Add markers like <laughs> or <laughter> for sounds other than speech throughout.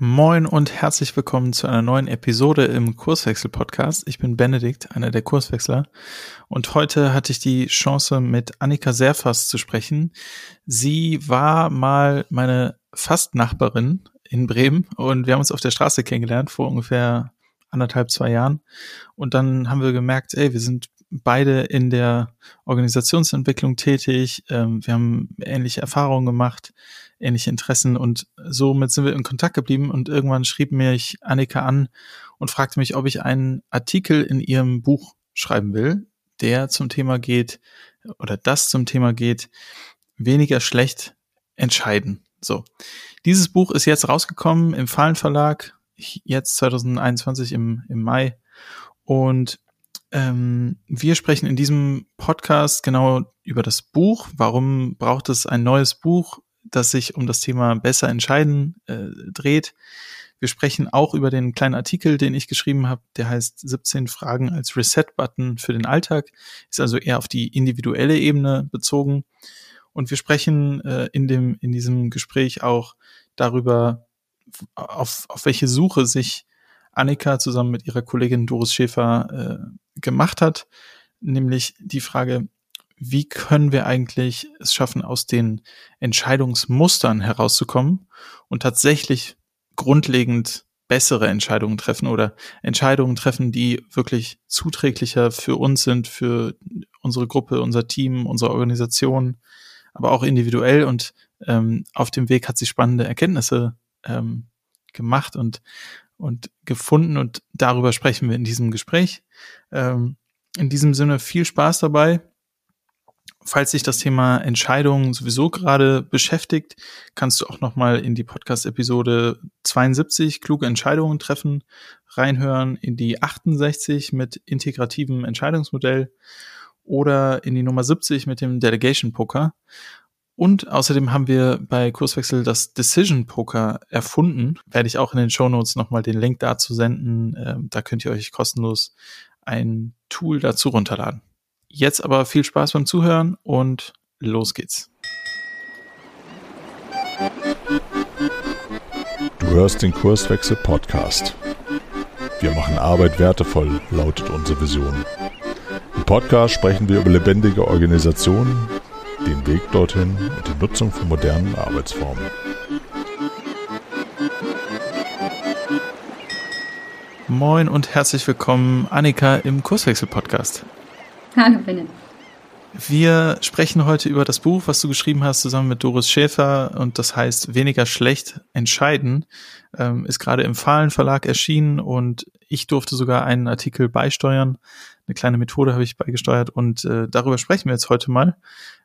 Moin und herzlich willkommen zu einer neuen Episode im Kurswechsel-Podcast. Ich bin Benedikt, einer der Kurswechsler. Und heute hatte ich die Chance, mit Annika Serfas zu sprechen. Sie war mal meine Fastnachbarin in Bremen und wir haben uns auf der Straße kennengelernt vor ungefähr anderthalb, zwei Jahren. Und dann haben wir gemerkt, ey, wir sind beide in der Organisationsentwicklung tätig. Ähm, wir haben ähnliche Erfahrungen gemacht ähnliche Interessen und somit sind wir in Kontakt geblieben und irgendwann schrieb mir ich Annika an und fragte mich, ob ich einen Artikel in ihrem Buch schreiben will, der zum Thema geht oder das zum Thema geht, weniger schlecht entscheiden. So. Dieses Buch ist jetzt rausgekommen im Fallen Verlag, jetzt 2021 im, im Mai. Und ähm, wir sprechen in diesem Podcast genau über das Buch. Warum braucht es ein neues Buch? Das sich um das Thema besser entscheiden äh, dreht. Wir sprechen auch über den kleinen Artikel, den ich geschrieben habe, der heißt 17 Fragen als Reset-Button für den Alltag, ist also eher auf die individuelle Ebene bezogen. Und wir sprechen äh, in, dem, in diesem Gespräch auch darüber, auf, auf welche Suche sich Annika zusammen mit ihrer Kollegin Doris Schäfer äh, gemacht hat, nämlich die Frage, wie können wir eigentlich es schaffen, aus den Entscheidungsmustern herauszukommen und tatsächlich grundlegend bessere Entscheidungen treffen oder Entscheidungen treffen, die wirklich zuträglicher für uns sind, für unsere Gruppe, unser Team, unsere Organisation, aber auch individuell. Und ähm, auf dem Weg hat sie spannende Erkenntnisse ähm, gemacht und, und gefunden. Und darüber sprechen wir in diesem Gespräch. Ähm, in diesem Sinne viel Spaß dabei. Falls sich das Thema Entscheidungen sowieso gerade beschäftigt, kannst du auch nochmal in die Podcast-Episode 72 kluge Entscheidungen treffen, reinhören in die 68 mit integrativem Entscheidungsmodell oder in die Nummer 70 mit dem Delegation Poker. Und außerdem haben wir bei Kurswechsel das Decision Poker erfunden. Werde ich auch in den Show Notes nochmal den Link dazu senden. Ähm, da könnt ihr euch kostenlos ein Tool dazu runterladen. Jetzt aber viel Spaß beim Zuhören und los geht's. Du hörst den Kurswechsel Podcast. Wir machen Arbeit wertevoll, lautet unsere Vision. Im Podcast sprechen wir über lebendige Organisationen, den Weg dorthin und die Nutzung von modernen Arbeitsformen. Moin und herzlich willkommen, Annika im Kurswechsel Podcast. Hallo Benne. Wir sprechen heute über das Buch, was du geschrieben hast, zusammen mit Doris Schäfer und das heißt Weniger schlecht entscheiden, ähm, ist gerade im Fahlen Verlag erschienen und ich durfte sogar einen Artikel beisteuern. Eine kleine Methode habe ich beigesteuert und äh, darüber sprechen wir jetzt heute mal.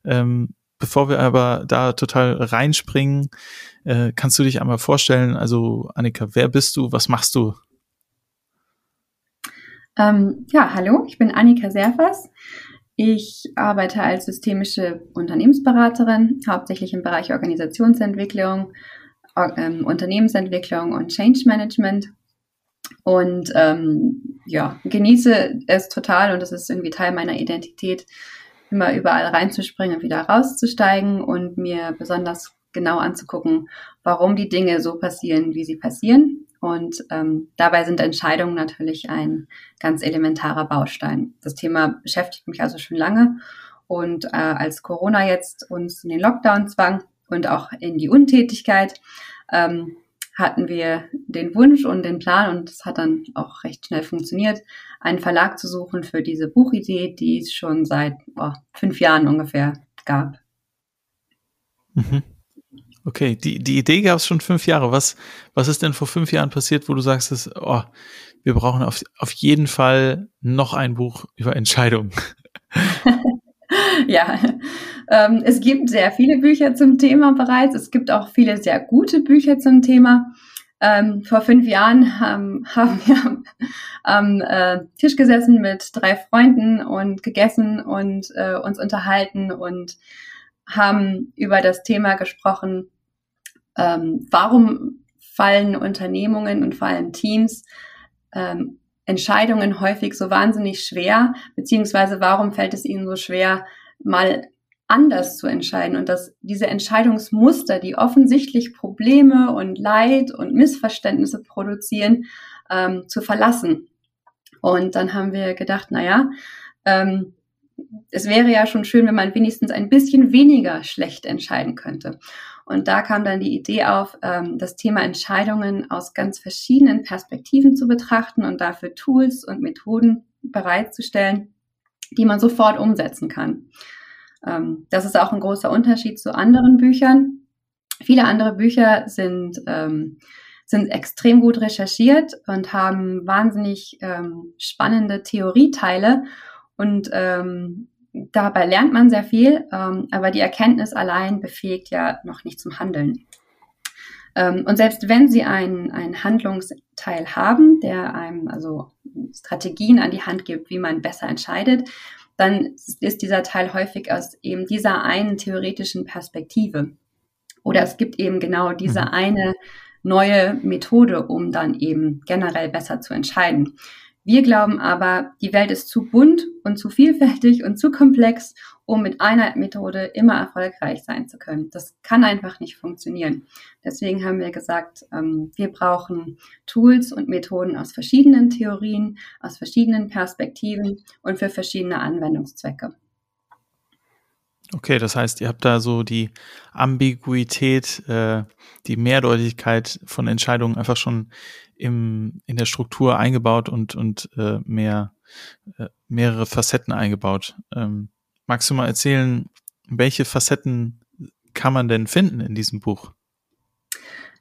Ähm, bevor wir aber da total reinspringen, äh, kannst du dich einmal vorstellen, also Annika, wer bist du, was machst du? Ähm, ja, hallo, ich bin Annika Serfers. Ich arbeite als systemische Unternehmensberaterin, hauptsächlich im Bereich Organisationsentwicklung, ähm, Unternehmensentwicklung und Change Management. Und ähm, ja, genieße es total und das ist irgendwie Teil meiner Identität, immer überall reinzuspringen und wieder rauszusteigen und mir besonders genau anzugucken, warum die Dinge so passieren, wie sie passieren und ähm, dabei sind Entscheidungen natürlich ein ganz elementarer Baustein. Das Thema beschäftigt mich also schon lange. Und äh, als Corona jetzt uns in den Lockdown zwang und auch in die Untätigkeit, ähm, hatten wir den Wunsch und den Plan, und es hat dann auch recht schnell funktioniert, einen Verlag zu suchen für diese Buchidee, die es schon seit oh, fünf Jahren ungefähr gab. Mhm. Okay, die, die Idee gab es schon fünf Jahre. Was, was ist denn vor fünf Jahren passiert, wo du sagst, dass, oh, wir brauchen auf, auf jeden Fall noch ein Buch über Entscheidungen? <laughs> ja, ähm, es gibt sehr viele Bücher zum Thema bereits. Es gibt auch viele sehr gute Bücher zum Thema. Ähm, vor fünf Jahren ähm, <laughs> haben wir am äh, Tisch gesessen mit drei Freunden und gegessen und äh, uns unterhalten und haben über das Thema gesprochen, ähm, warum fallen Unternehmungen und vor allem Teams ähm, Entscheidungen häufig so wahnsinnig schwer, beziehungsweise warum fällt es ihnen so schwer, mal anders zu entscheiden und dass diese Entscheidungsmuster, die offensichtlich Probleme und Leid und Missverständnisse produzieren, ähm, zu verlassen. Und dann haben wir gedacht, naja, ähm, es wäre ja schon schön, wenn man wenigstens ein bisschen weniger schlecht entscheiden könnte. Und da kam dann die Idee auf, ähm, das Thema Entscheidungen aus ganz verschiedenen Perspektiven zu betrachten und dafür Tools und Methoden bereitzustellen, die man sofort umsetzen kann. Ähm, das ist auch ein großer Unterschied zu anderen Büchern. Viele andere Bücher sind, ähm, sind extrem gut recherchiert und haben wahnsinnig ähm, spannende Theorieteile und ähm, dabei lernt man sehr viel, ähm, aber die Erkenntnis allein befähigt ja noch nicht zum Handeln. Ähm, und selbst wenn Sie einen, einen Handlungsteil haben, der einem also Strategien an die Hand gibt, wie man besser entscheidet, dann ist dieser Teil häufig aus eben dieser einen theoretischen Perspektive. Oder es gibt eben genau diese mhm. eine neue Methode, um dann eben generell besser zu entscheiden. Wir glauben aber, die Welt ist zu bunt und zu vielfältig und zu komplex, um mit einer Methode immer erfolgreich sein zu können. Das kann einfach nicht funktionieren. Deswegen haben wir gesagt, ähm, wir brauchen Tools und Methoden aus verschiedenen Theorien, aus verschiedenen Perspektiven und für verschiedene Anwendungszwecke. Okay, das heißt, ihr habt da so die Ambiguität, äh, die Mehrdeutigkeit von Entscheidungen einfach schon im, in der Struktur eingebaut und, und äh, mehr, äh, mehrere Facetten eingebaut. Ähm, magst du mal erzählen, welche Facetten kann man denn finden in diesem Buch?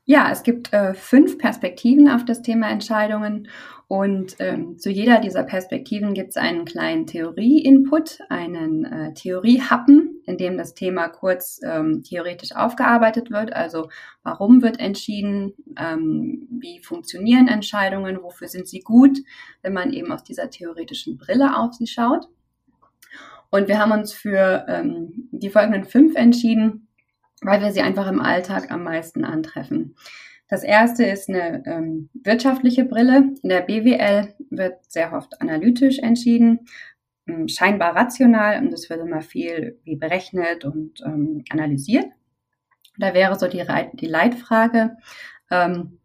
Ja, es gibt äh, fünf Perspektiven auf das Thema Entscheidungen und ähm, zu jeder dieser Perspektiven gibt es einen kleinen Theorie-Input, einen äh, Theorie-Happen, in dem das Thema kurz ähm, theoretisch aufgearbeitet wird. Also warum wird entschieden, ähm, wie funktionieren Entscheidungen, wofür sind sie gut, wenn man eben aus dieser theoretischen Brille auf sie schaut. Und wir haben uns für ähm, die folgenden fünf entschieden, weil wir sie einfach im Alltag am meisten antreffen. Das erste ist eine ähm, wirtschaftliche Brille. In der BWL wird sehr oft analytisch entschieden, ähm, scheinbar rational und es wird immer viel wie berechnet und ähm, analysiert. Da wäre so die, die Leitfrage, ähm,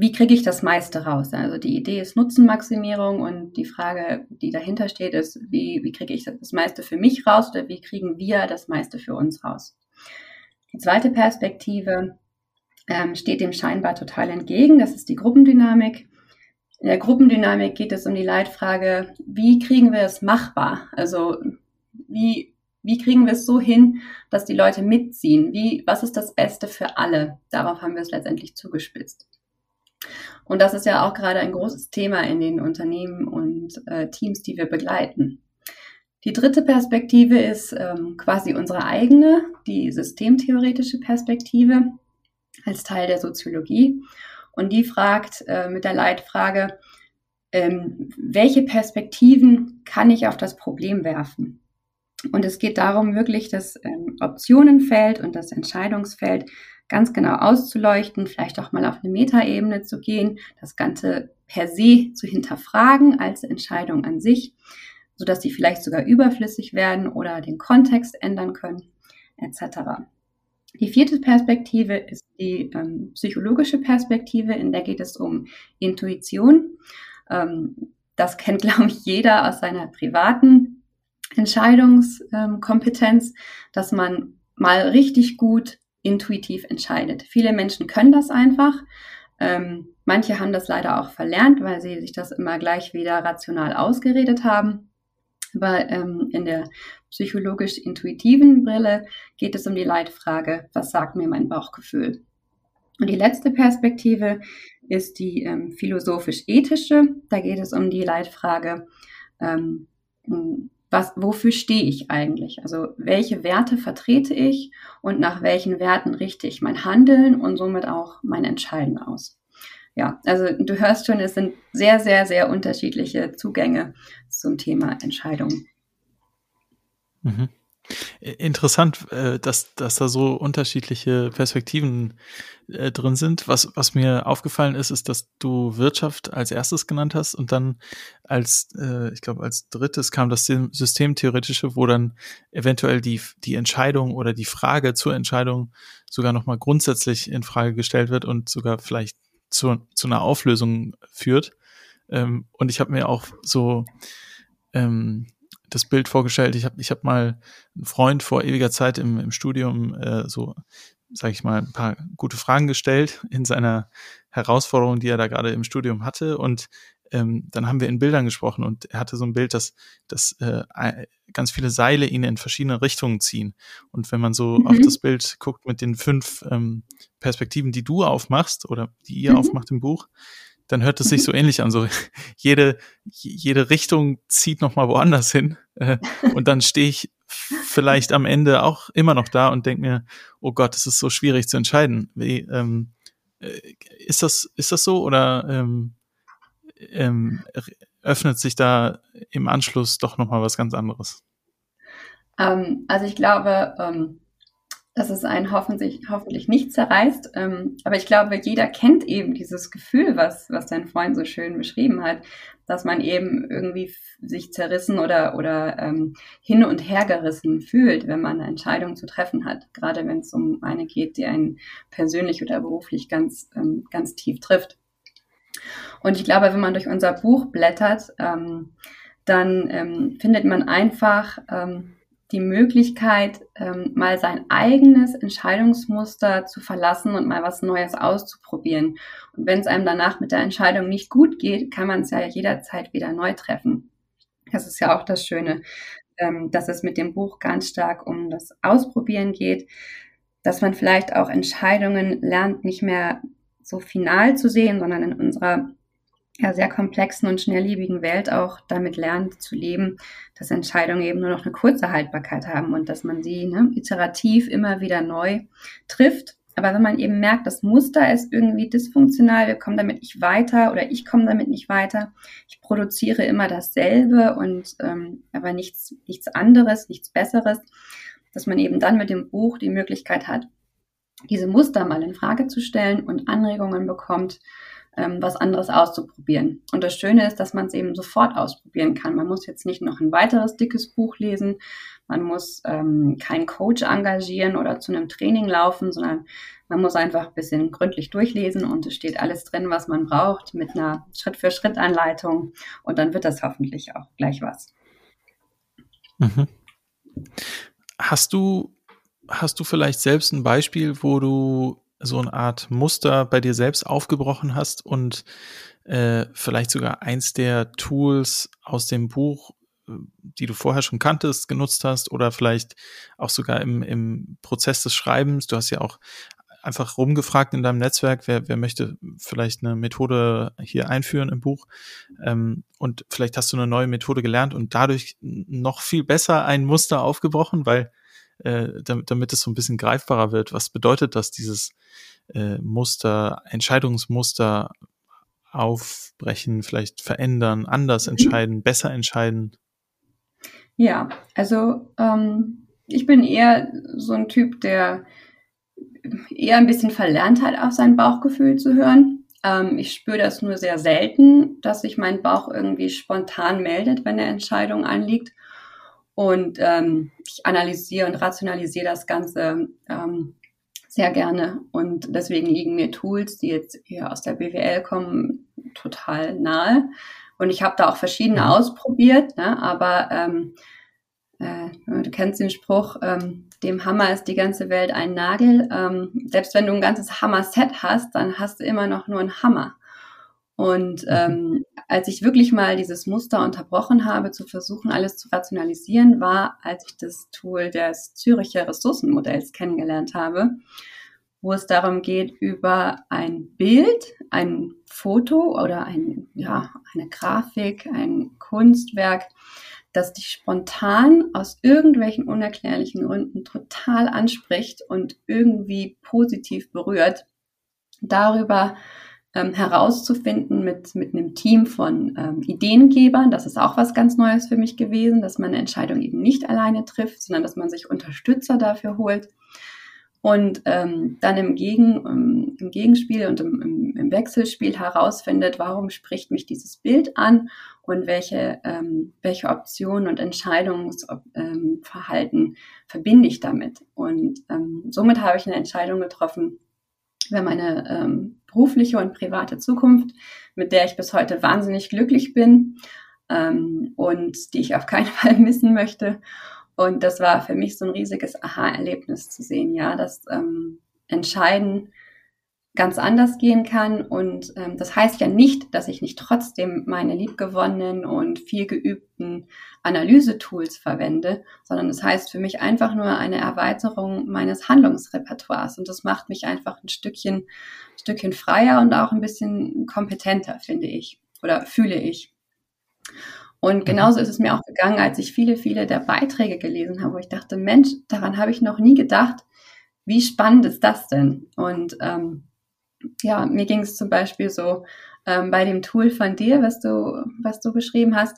wie kriege ich das meiste raus? Also die Idee ist Nutzenmaximierung und die Frage, die dahinter steht, ist, wie, wie kriege ich das meiste für mich raus oder wie kriegen wir das meiste für uns raus? Die zweite Perspektive ähm, steht dem scheinbar total entgegen, das ist die Gruppendynamik. In der Gruppendynamik geht es um die Leitfrage, wie kriegen wir es machbar? Also wie, wie kriegen wir es so hin, dass die Leute mitziehen? Wie, was ist das Beste für alle? Darauf haben wir es letztendlich zugespitzt. Und das ist ja auch gerade ein großes Thema in den Unternehmen und äh, Teams, die wir begleiten. Die dritte Perspektive ist ähm, quasi unsere eigene, die systemtheoretische Perspektive als Teil der Soziologie. Und die fragt äh, mit der Leitfrage, ähm, welche Perspektiven kann ich auf das Problem werfen? Und es geht darum, wirklich das ähm, Optionenfeld und das Entscheidungsfeld ganz genau auszuleuchten, vielleicht auch mal auf eine Metaebene zu gehen, das Ganze per se zu hinterfragen als Entscheidung an sich, sodass die vielleicht sogar überflüssig werden oder den Kontext ändern können, etc. Die vierte Perspektive ist die ähm, psychologische Perspektive, in der geht es um Intuition. Ähm, das kennt, <laughs> glaube ich, jeder aus seiner privaten Entscheidungskompetenz, ähm, dass man mal richtig gut intuitiv entscheidet. Viele Menschen können das einfach. Ähm, manche haben das leider auch verlernt, weil sie sich das immer gleich wieder rational ausgeredet haben. Aber ähm, in der psychologisch-intuitiven Brille geht es um die Leitfrage, was sagt mir mein Bauchgefühl? Und die letzte Perspektive ist die ähm, philosophisch-ethische. Da geht es um die Leitfrage, ähm, was, wofür stehe ich eigentlich? Also welche Werte vertrete ich und nach welchen Werten richte ich mein Handeln und somit auch mein Entscheiden aus? Ja, also du hörst schon, es sind sehr, sehr, sehr unterschiedliche Zugänge zum Thema Entscheidungen. Mhm. Interessant, äh, dass, dass da so unterschiedliche Perspektiven äh, drin sind. Was, was mir aufgefallen ist, ist, dass du Wirtschaft als erstes genannt hast und dann als, äh, ich glaube, als drittes kam das Systemtheoretische, wo dann eventuell die, die Entscheidung oder die Frage zur Entscheidung sogar nochmal grundsätzlich in Frage gestellt wird und sogar vielleicht zu, zu einer Auflösung führt. Ähm, und ich habe mir auch so ähm, das Bild vorgestellt. Ich habe ich hab mal einen Freund vor ewiger Zeit im, im Studium äh, so, sage ich mal, ein paar gute Fragen gestellt <laughs> in seiner Herausforderung, die er da gerade im Studium hatte. Und ähm, dann haben wir in Bildern gesprochen und er hatte so ein Bild, dass, dass äh, ganz viele Seile ihn in verschiedene Richtungen ziehen. Und wenn man so mhm. auf das Bild guckt mit den fünf ähm, Perspektiven, die du aufmachst oder die ihr mhm. aufmacht im Buch, dann hört es sich so ähnlich an. So jede, jede Richtung zieht nochmal woanders hin. Äh, und dann stehe ich vielleicht am Ende auch immer noch da und denke mir, oh Gott, es ist so schwierig zu entscheiden. Wie, ähm, äh, ist das, ist das so oder ähm, ähm, öffnet sich da im Anschluss doch nochmal was ganz anderes? Ähm, also ich glaube, ähm, dass es einen hoffentlich, hoffentlich nicht zerreißt. Ähm, aber ich glaube, jeder kennt eben dieses Gefühl, was, was dein Freund so schön beschrieben hat, dass man eben irgendwie sich zerrissen oder, oder ähm, hin und her gerissen fühlt, wenn man eine Entscheidung zu treffen hat. Gerade wenn es um eine geht, die einen persönlich oder beruflich ganz, ähm, ganz tief trifft. Und ich glaube, wenn man durch unser Buch blättert, ähm, dann ähm, findet man einfach ähm, die Möglichkeit, ähm, mal sein eigenes Entscheidungsmuster zu verlassen und mal was Neues auszuprobieren. Und wenn es einem danach mit der Entscheidung nicht gut geht, kann man es ja jederzeit wieder neu treffen. Das ist ja auch das Schöne, ähm, dass es mit dem Buch ganz stark um das Ausprobieren geht, dass man vielleicht auch Entscheidungen lernt, nicht mehr so final zu sehen, sondern in unserer ja, sehr komplexen und schnelllebigen Welt auch damit lernt zu leben, dass Entscheidungen eben nur noch eine kurze Haltbarkeit haben und dass man sie ne, iterativ immer wieder neu trifft. Aber wenn man eben merkt, das Muster ist irgendwie dysfunktional, wir kommen damit nicht weiter oder ich komme damit nicht weiter, ich produziere immer dasselbe und ähm, aber nichts, nichts anderes, nichts Besseres, dass man eben dann mit dem Buch die Möglichkeit hat, diese Muster mal in Frage zu stellen und Anregungen bekommt, ähm, was anderes auszuprobieren. Und das Schöne ist, dass man es eben sofort ausprobieren kann. Man muss jetzt nicht noch ein weiteres dickes Buch lesen, man muss ähm, keinen Coach engagieren oder zu einem Training laufen, sondern man muss einfach ein bisschen gründlich durchlesen und es steht alles drin, was man braucht, mit einer Schritt-für-Schritt-Anleitung und dann wird das hoffentlich auch gleich was. Mhm. Hast du, hast du vielleicht selbst ein Beispiel, wo du so eine Art Muster bei dir selbst aufgebrochen hast und äh, vielleicht sogar eins der Tools aus dem Buch, äh, die du vorher schon kanntest, genutzt hast oder vielleicht auch sogar im, im Prozess des Schreibens. Du hast ja auch einfach rumgefragt in deinem Netzwerk, wer, wer möchte vielleicht eine Methode hier einführen im Buch. Ähm, und vielleicht hast du eine neue Methode gelernt und dadurch noch viel besser ein Muster aufgebrochen, weil äh, damit, es so ein bisschen greifbarer wird. Was bedeutet das, dieses äh, Muster, Entscheidungsmuster aufbrechen, vielleicht verändern, anders mhm. entscheiden, besser entscheiden? Ja, also ähm, ich bin eher so ein Typ, der eher ein bisschen verlernt hat, auf sein Bauchgefühl zu hören. Ähm, ich spüre das nur sehr selten, dass sich mein Bauch irgendwie spontan meldet, wenn eine Entscheidung anliegt. Und ähm, ich analysiere und rationalisiere das Ganze ähm, sehr gerne. Und deswegen liegen mir Tools, die jetzt eher aus der BWL kommen, total nahe. Und ich habe da auch verschiedene mhm. ausprobiert, ne? aber ähm, äh, du kennst den Spruch, ähm, dem Hammer ist die ganze Welt ein Nagel. Ähm, selbst wenn du ein ganzes Hammer-Set hast, dann hast du immer noch nur einen Hammer. Und mhm. ähm, als ich wirklich mal dieses Muster unterbrochen habe, zu versuchen, alles zu rationalisieren, war, als ich das Tool des Züricher Ressourcenmodells kennengelernt habe, wo es darum geht, über ein Bild, ein Foto oder ein, ja, eine Grafik, ein Kunstwerk, das dich spontan aus irgendwelchen unerklärlichen Gründen total anspricht und irgendwie positiv berührt, darüber ähm, herauszufinden mit, mit einem Team von ähm, Ideengebern. Das ist auch was ganz Neues für mich gewesen, dass man eine Entscheidung eben nicht alleine trifft, sondern dass man sich Unterstützer dafür holt. Und ähm, dann im, Gegen, ähm, im Gegenspiel und im, im, Wechselspiel herausfindet, warum spricht mich dieses Bild an und welche, ähm, welche Optionen und Entscheidungsverhalten ähm, verbinde ich damit. Und ähm, somit habe ich eine Entscheidung getroffen, über meine ähm, berufliche und private Zukunft, mit der ich bis heute wahnsinnig glücklich bin ähm, und die ich auf keinen <laughs> Fall missen möchte. Und das war für mich so ein riesiges Aha-Erlebnis zu sehen, ja, dass ähm, Entscheiden ganz anders gehen kann. Und ähm, das heißt ja nicht, dass ich nicht trotzdem meine liebgewonnenen und viel geübten Analysetools verwende, sondern das heißt für mich einfach nur eine Erweiterung meines Handlungsrepertoires. Und das macht mich einfach ein Stückchen, ein Stückchen freier und auch ein bisschen kompetenter, finde ich oder fühle ich. Und mhm. genauso ist es mir auch gegangen, als ich viele, viele der Beiträge gelesen habe, wo ich dachte, Mensch, daran habe ich noch nie gedacht. Wie spannend ist das denn? Und ähm, ja, mir ging es zum Beispiel so ähm, bei dem Tool von dir, was du, was du beschrieben hast,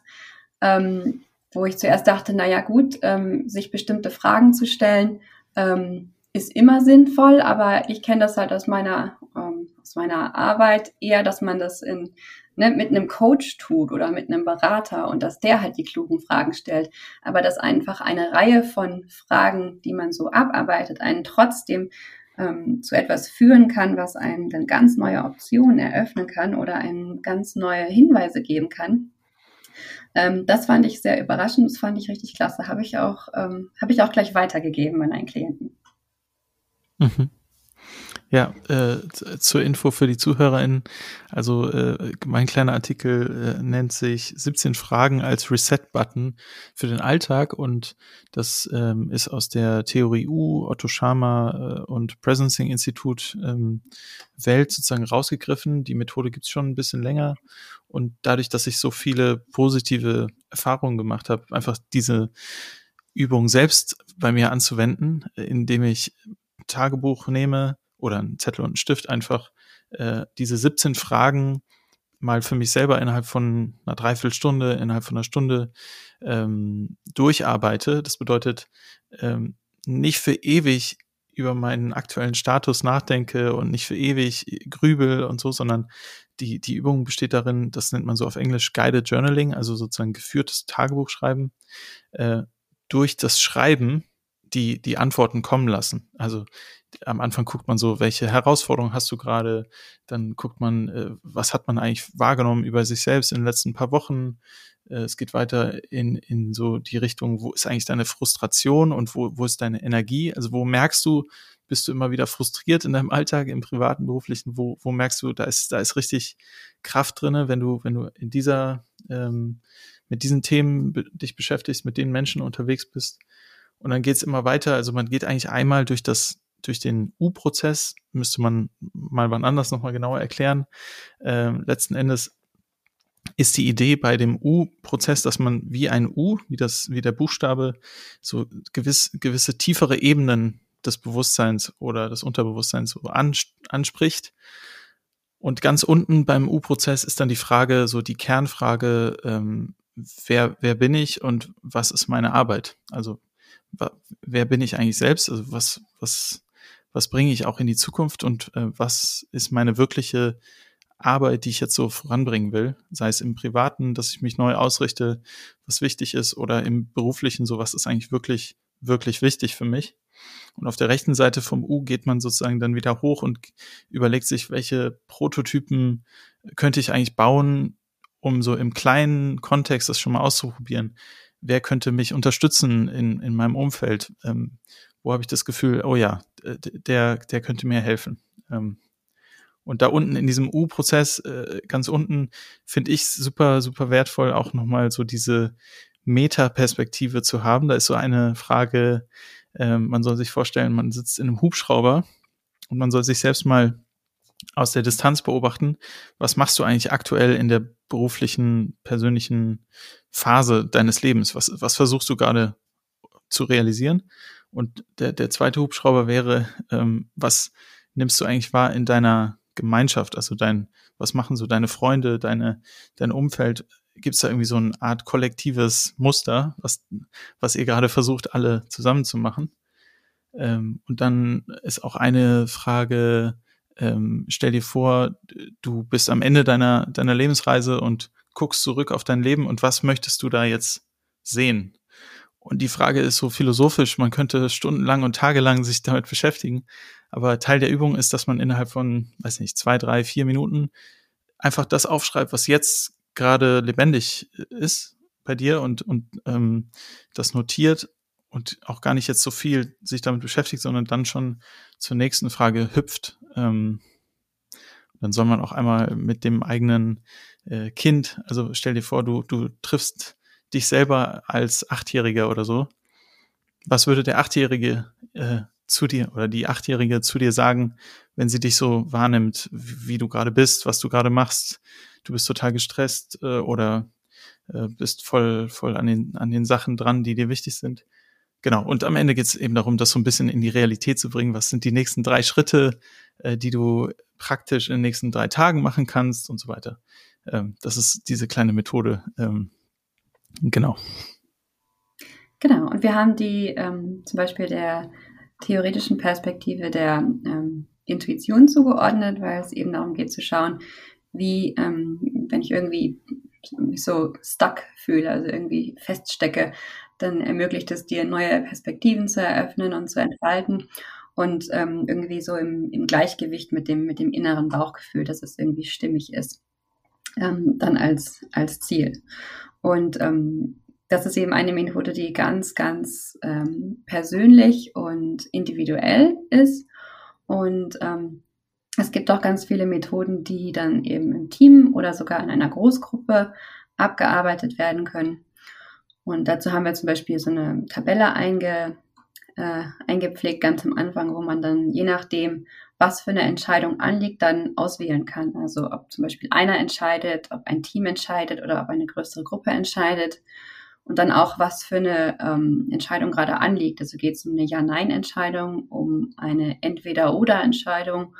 ähm, wo ich zuerst dachte, na ja, gut, ähm, sich bestimmte Fragen zu stellen, ähm, ist immer sinnvoll, aber ich kenne das halt aus meiner, ähm, aus meiner Arbeit eher, dass man das in, ne, mit einem Coach tut oder mit einem Berater und dass der halt die klugen Fragen stellt. Aber dass einfach eine Reihe von Fragen, die man so abarbeitet, einen trotzdem ähm, zu etwas führen kann, was einem dann ganz neue Optionen eröffnen kann oder einem ganz neue Hinweise geben kann. Ähm, das fand ich sehr überraschend, das fand ich richtig klasse. Habe ich auch, ähm, habe ich auch gleich weitergegeben an einen Klienten. Mhm. Ja, äh, zur Info für die ZuhörerInnen. Also äh, mein kleiner Artikel äh, nennt sich 17 Fragen als Reset-Button für den Alltag und das ähm, ist aus der Theorie U, Otto Schama äh, und Presencing Institut ähm, Welt sozusagen rausgegriffen. Die Methode gibt's schon ein bisschen länger und dadurch, dass ich so viele positive Erfahrungen gemacht habe, einfach diese Übung selbst bei mir anzuwenden, indem ich Tagebuch nehme, oder einen Zettel und einen Stift einfach äh, diese 17 Fragen mal für mich selber innerhalb von einer Dreiviertelstunde, innerhalb von einer Stunde ähm, durcharbeite. Das bedeutet, ähm, nicht für ewig über meinen aktuellen Status nachdenke und nicht für ewig grübel und so, sondern die, die Übung besteht darin, das nennt man so auf Englisch Guided Journaling, also sozusagen geführtes Tagebuchschreiben, äh, durch das Schreiben die, die Antworten kommen lassen. Also am Anfang guckt man so, welche Herausforderungen hast du gerade, dann guckt man, äh, was hat man eigentlich wahrgenommen über sich selbst in den letzten paar Wochen. Äh, es geht weiter in, in so die Richtung, wo ist eigentlich deine Frustration und wo, wo ist deine Energie? Also wo merkst du, bist du immer wieder frustriert in deinem <laughs> Alltag, im privaten, beruflichen, wo, wo merkst du, da ist, da ist richtig Kraft drinne, wenn du, wenn du in dieser, ähm, mit diesen Themen dich beschäftigst, mit den Menschen unterwegs bist. Und dann geht's immer weiter. Also man geht eigentlich einmal durch das durch den U-Prozess, müsste man mal wann anders nochmal genauer erklären. Äh, letzten Endes ist die Idee bei dem U-Prozess, dass man wie ein U, wie das, wie der Buchstabe, so gewiss, gewisse tiefere Ebenen des Bewusstseins oder des Unterbewusstseins so anspricht. Und ganz unten beim U-Prozess ist dann die Frage, so die Kernfrage, ähm, wer, wer bin ich und was ist meine Arbeit? Also wer bin ich eigentlich selbst? Also was, was, was bringe ich auch in die Zukunft und äh, was ist meine wirkliche Arbeit, die ich jetzt so voranbringen will, sei es im Privaten, dass ich mich neu ausrichte, was wichtig ist, oder im Beruflichen, so was ist eigentlich wirklich, wirklich wichtig für mich. Und auf der rechten Seite vom U geht man sozusagen dann wieder hoch und überlegt sich, welche Prototypen könnte ich eigentlich bauen, um so im kleinen Kontext das schon mal auszuprobieren. Wer könnte mich unterstützen in, in meinem Umfeld? Ähm, wo habe ich das Gefühl, oh ja, der, der könnte mir helfen. Ähm, und da unten in diesem U-Prozess, äh, ganz unten, finde ich super, super wertvoll, auch nochmal so diese Metaperspektive zu haben. Da ist so eine Frage, äh, man soll sich vorstellen, man sitzt in einem Hubschrauber und man soll sich selbst mal aus der Distanz beobachten, was machst du eigentlich aktuell in der beruflichen, persönlichen Phase deines Lebens? Was, was versuchst du gerade zu realisieren? Und der, der zweite Hubschrauber wäre, ähm, was nimmst du eigentlich wahr in deiner Gemeinschaft, also dein, was machen so deine Freunde, deine, dein Umfeld? Gibt es da irgendwie so eine Art kollektives Muster, was, was ihr gerade versucht, alle zusammen zu machen? Ähm, und dann ist auch eine Frage, ähm, stell dir vor, du bist am Ende deiner, deiner Lebensreise und guckst zurück auf dein Leben und was möchtest du da jetzt sehen? Und die Frage ist so philosophisch, man könnte stundenlang und tagelang sich damit beschäftigen. Aber Teil der Übung ist, dass man innerhalb von, weiß nicht, zwei, drei, vier Minuten einfach das aufschreibt, was jetzt gerade lebendig ist bei dir und, und ähm, das notiert und auch gar nicht jetzt so viel sich damit beschäftigt, sondern dann schon zur nächsten Frage hüpft. Ähm, dann soll man auch einmal mit dem eigenen äh, Kind, also stell dir vor, du, du triffst dich selber als Achtjähriger oder so. Was würde der Achtjährige äh, zu dir oder die Achtjährige zu dir sagen, wenn sie dich so wahrnimmt, wie du gerade bist, was du gerade machst? Du bist total gestresst äh, oder äh, bist voll, voll an den, an den Sachen dran, die dir wichtig sind. Genau, und am Ende geht es eben darum, das so ein bisschen in die Realität zu bringen. Was sind die nächsten drei Schritte, äh, die du praktisch in den nächsten drei Tagen machen kannst und so weiter. Ähm, das ist diese kleine Methode, ähm, Genau. Genau, und wir haben die ähm, zum Beispiel der theoretischen Perspektive der ähm, Intuition zugeordnet, weil es eben darum geht zu schauen, wie, ähm, wenn ich irgendwie mich so stuck fühle, also irgendwie feststecke, dann ermöglicht es dir, neue Perspektiven zu eröffnen und zu entfalten und ähm, irgendwie so im, im, Gleichgewicht mit dem, mit dem inneren Bauchgefühl, dass es irgendwie stimmig ist, ähm, dann als, als Ziel. Und ähm, das ist eben eine Methode, die ganz, ganz ähm, persönlich und individuell ist. Und ähm, es gibt auch ganz viele Methoden, die dann eben im Team oder sogar in einer Großgruppe abgearbeitet werden können. Und dazu haben wir zum Beispiel so eine Tabelle einge, äh, eingepflegt ganz am Anfang, wo man dann je nachdem, was für eine Entscheidung anliegt, dann auswählen kann. Also ob zum Beispiel einer entscheidet, ob ein Team entscheidet oder ob eine größere Gruppe entscheidet. Und dann auch, was für eine ähm, Entscheidung gerade anliegt. Also geht es um eine Ja-Nein-Entscheidung, um eine Entweder-Oder-Entscheidung,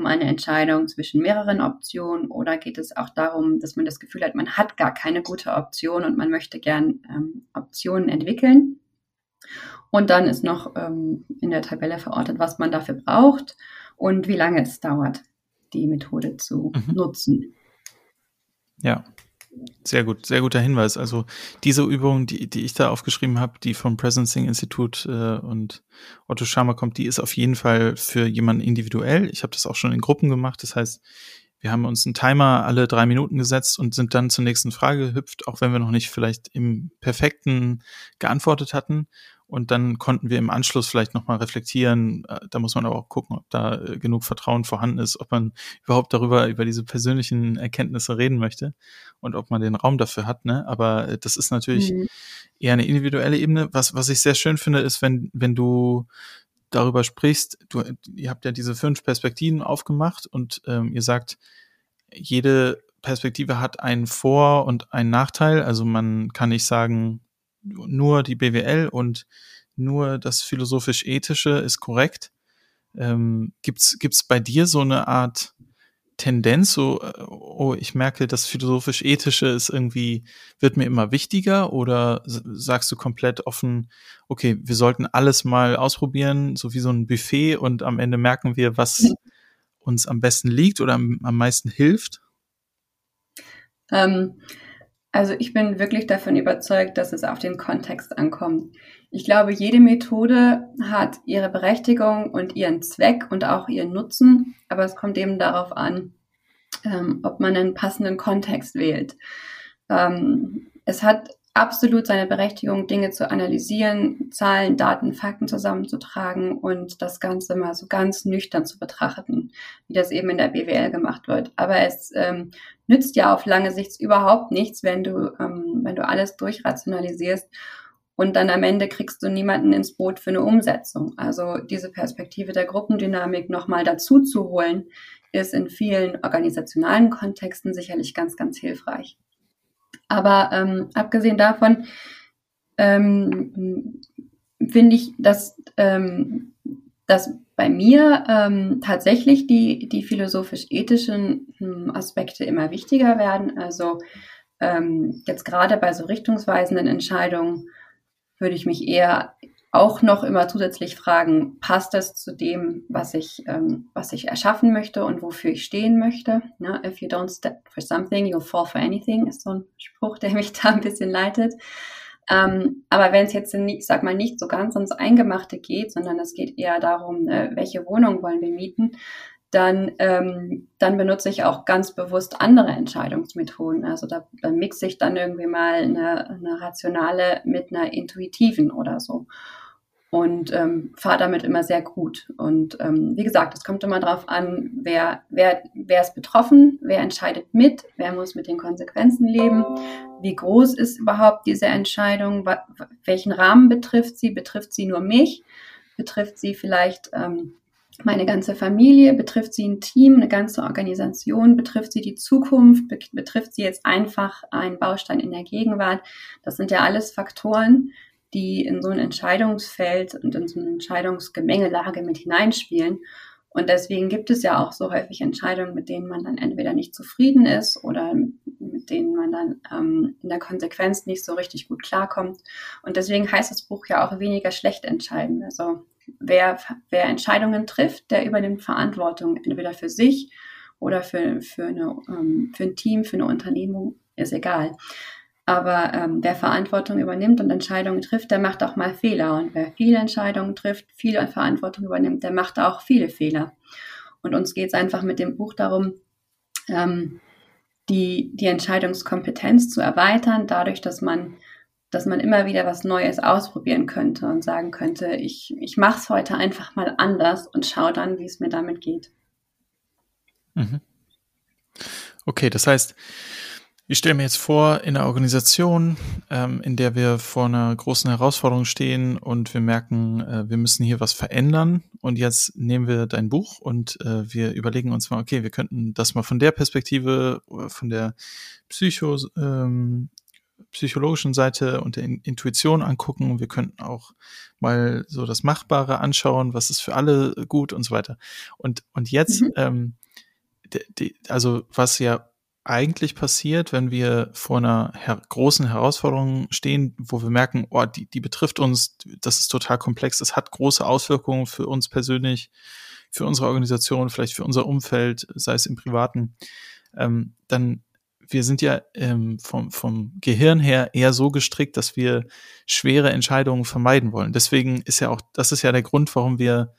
um eine Entscheidung zwischen mehreren Optionen oder geht es auch darum, dass man das Gefühl hat, man hat gar keine gute Option und man möchte gern ähm, Optionen entwickeln. Und dann ist noch ähm, in der Tabelle verortet, was man dafür braucht und wie lange es dauert, die Methode zu mhm. nutzen. Ja, sehr gut, sehr guter Hinweis. Also diese Übung, die, die ich da aufgeschrieben habe, die vom Presencing Institut äh, und Otto Schama kommt, die ist auf jeden Fall für jemanden individuell. Ich habe das auch schon in Gruppen gemacht. Das heißt, wir haben uns einen Timer alle drei Minuten gesetzt und sind dann zur nächsten Frage gehüpft, auch wenn wir noch nicht vielleicht im perfekten geantwortet hatten. Und dann konnten wir im Anschluss vielleicht nochmal reflektieren. Äh, da muss man aber auch gucken, ob da äh, genug Vertrauen vorhanden ist, ob man überhaupt darüber, über diese persönlichen Erkenntnisse reden möchte und ob man den Raum dafür hat. Ne? Aber äh, das ist natürlich mhm. eher eine individuelle Ebene. Was, was ich sehr schön finde, ist, wenn, wenn du darüber sprichst, du, ihr habt ja diese fünf Perspektiven aufgemacht und ähm, ihr sagt, jede Perspektive hat einen Vor- und einen Nachteil. Also man kann nicht sagen, nur die BWL und nur das philosophisch-ethische ist korrekt. Ähm, gibt's gibt's bei dir so eine Art Tendenz, so, äh, oh, ich merke, das philosophisch-ethische ist irgendwie, wird mir immer wichtiger oder sagst du komplett offen, okay, wir sollten alles mal ausprobieren, so wie so ein Buffet und am Ende merken wir, was uns am besten liegt oder am, am meisten hilft? Ähm, also ich bin wirklich davon überzeugt, dass es auf den Kontext ankommt. Ich glaube, jede Methode hat ihre Berechtigung und ihren Zweck und auch ihren Nutzen, aber es kommt eben darauf an, ähm, ob man einen passenden Kontext wählt. Ähm, es hat absolut seine Berechtigung, Dinge zu analysieren, Zahlen, Daten, Fakten zusammenzutragen und das Ganze mal so ganz nüchtern zu betrachten, wie das eben in der BWL gemacht wird. Aber es ähm, nützt ja auf lange Sicht überhaupt nichts, wenn du, ähm, wenn du alles durchrationalisierst und dann am Ende kriegst du niemanden ins Boot für eine Umsetzung. Also diese Perspektive der Gruppendynamik nochmal dazu zu holen, ist in vielen organisationalen Kontexten sicherlich ganz, ganz hilfreich. Aber ähm, abgesehen davon ähm, finde ich, dass, ähm, dass bei mir ähm, tatsächlich die, die philosophisch-ethischen hm, Aspekte immer wichtiger werden. Also ähm, jetzt gerade bei so richtungsweisenden Entscheidungen würde ich mich eher auch noch immer zusätzlich fragen, passt das zu dem, was ich, ähm, was ich erschaffen möchte und wofür ich stehen möchte? Ne? If you don't stand for something, you'll fall for anything, ist so ein Spruch, der mich <laughs> da ein bisschen leitet. Ähm, aber wenn es jetzt, ich sag mal, nicht so ganz ums Eingemachte geht, sondern es geht eher darum, ne, welche Wohnung wollen wir mieten, dann, ähm, dann benutze ich auch ganz bewusst andere Entscheidungsmethoden. Also da, da mixe ich dann irgendwie mal eine, eine rationale mit einer intuitiven oder so und ähm, fahre damit immer sehr gut. Und ähm, wie gesagt, es kommt immer darauf an, wer, wer, wer ist betroffen, wer entscheidet mit, wer muss mit den Konsequenzen leben, wie groß ist überhaupt diese Entscheidung, welchen Rahmen betrifft sie, betrifft sie nur mich, betrifft sie vielleicht ähm, meine ganze Familie, betrifft sie ein Team, eine ganze Organisation, betrifft sie die Zukunft, betrifft sie jetzt einfach einen Baustein in der Gegenwart. Das sind ja alles Faktoren, die in so ein Entscheidungsfeld und in so eine Entscheidungsgemengelage mit hineinspielen. Und deswegen gibt es ja auch so häufig Entscheidungen, mit denen man dann entweder nicht zufrieden ist oder mit denen man dann ähm, in der Konsequenz nicht so richtig gut klarkommt. Und deswegen heißt das Buch ja auch weniger schlecht entscheiden. Also wer, wer Entscheidungen trifft, der übernimmt Verantwortung entweder für sich oder für, für, eine, ähm, für ein Team, für eine Unternehmung, ist egal. Aber ähm, wer Verantwortung übernimmt und Entscheidungen trifft, der macht auch mal Fehler. Und wer viele Entscheidungen trifft, viel Verantwortung übernimmt, der macht auch viele Fehler. Und uns geht es einfach mit dem Buch darum, ähm, die, die Entscheidungskompetenz zu erweitern, dadurch, dass man, dass man immer wieder was Neues ausprobieren könnte und sagen könnte, ich, ich mache es heute einfach mal anders und schaue dann, wie es mir damit geht. Mhm. Okay, das heißt, ich stelle mir jetzt vor, in einer Organisation, ähm, in der wir vor einer großen Herausforderung stehen und wir merken, äh, wir müssen hier was verändern. Und jetzt nehmen wir dein Buch und äh, wir überlegen uns mal, okay, wir könnten das mal von der Perspektive, von der Psycho, ähm, psychologischen Seite und der Intuition angucken. Wir könnten auch mal so das Machbare anschauen, was ist für alle gut und so weiter. Und, und jetzt, mhm. ähm, die, die, also was ja eigentlich passiert, wenn wir vor einer her großen Herausforderung stehen, wo wir merken, oh, die, die betrifft uns, das ist total komplex, das hat große Auswirkungen für uns persönlich, für unsere Organisation, vielleicht für unser Umfeld, sei es im Privaten, ähm, dann wir sind ja ähm, vom, vom Gehirn her eher so gestrickt, dass wir schwere Entscheidungen vermeiden wollen. Deswegen ist ja auch, das ist ja der Grund, warum wir